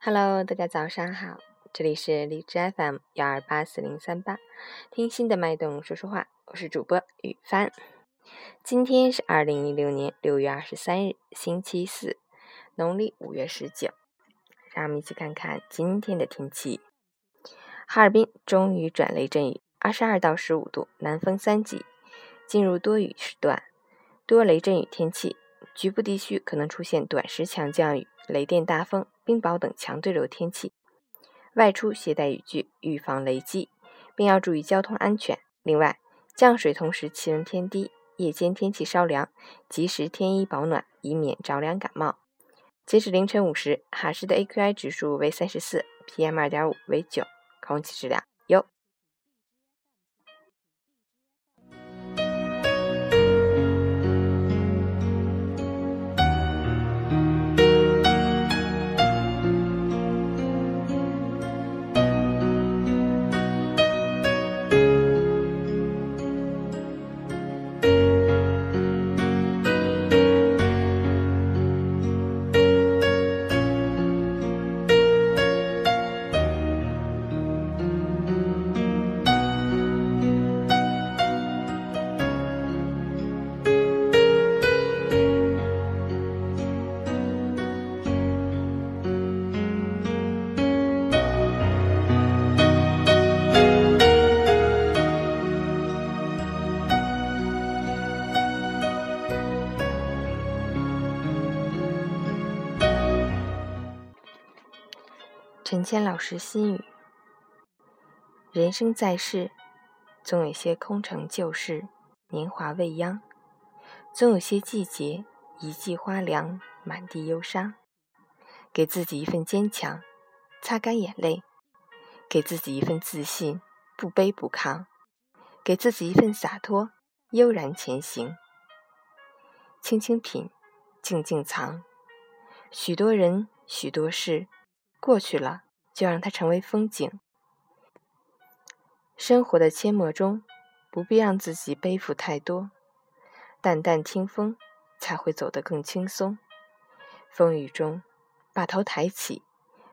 Hello，大家早上好，这里是荔枝 FM 幺二八四零三八，听心的脉动说说话，我是主播雨帆。今天是二零一六年六月二十三日，星期四，农历五月十九。让我们一起看看今天的天气。哈尔滨终于转雷阵雨，二十二到十五度，南风三级，进入多雨时段，多雷阵雨天气，局部地区可能出现短时强降雨、雷电大风、冰雹等强对流天气。外出携带雨具，预防雷击，并要注意交通安全。另外，降水同时气温偏低，夜间天气稍凉，及时添衣保暖，以免着凉感冒。截止凌晨五时，哈市的 AQI 指数为三十四，PM 二点五为九。空气质量陈谦老师心语：人生在世，总有些空城旧事，年华未央；总有些季节，一季花凉，满地忧伤。给自己一份坚强，擦干眼泪；给自己一份自信，不卑不亢；给自己一份洒脱，悠然前行。轻轻品，静静藏。许多人，许多事。过去了，就让它成为风景。生活的阡陌中，不必让自己背负太多。淡淡听风，才会走得更轻松。风雨中，把头抬起；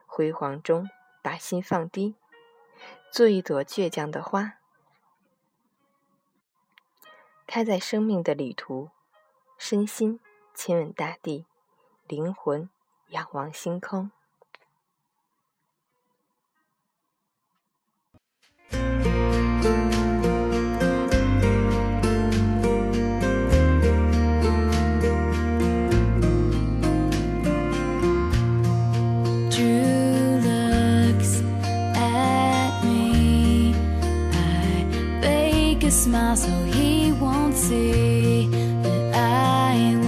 辉煌中，把心放低。做一朵倔强的花，开在生命的旅途。身心亲吻大地，灵魂仰望星空。He won't see that I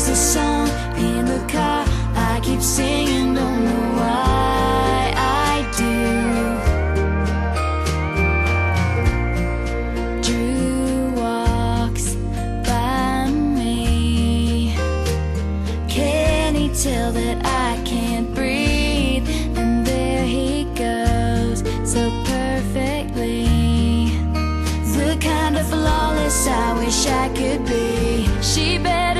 It's the song in the car. I keep singing, don't know why I do. Drew walks by me. Can he tell that I can't breathe? And there he goes, so perfectly. The kind of flawless I wish I could be. She better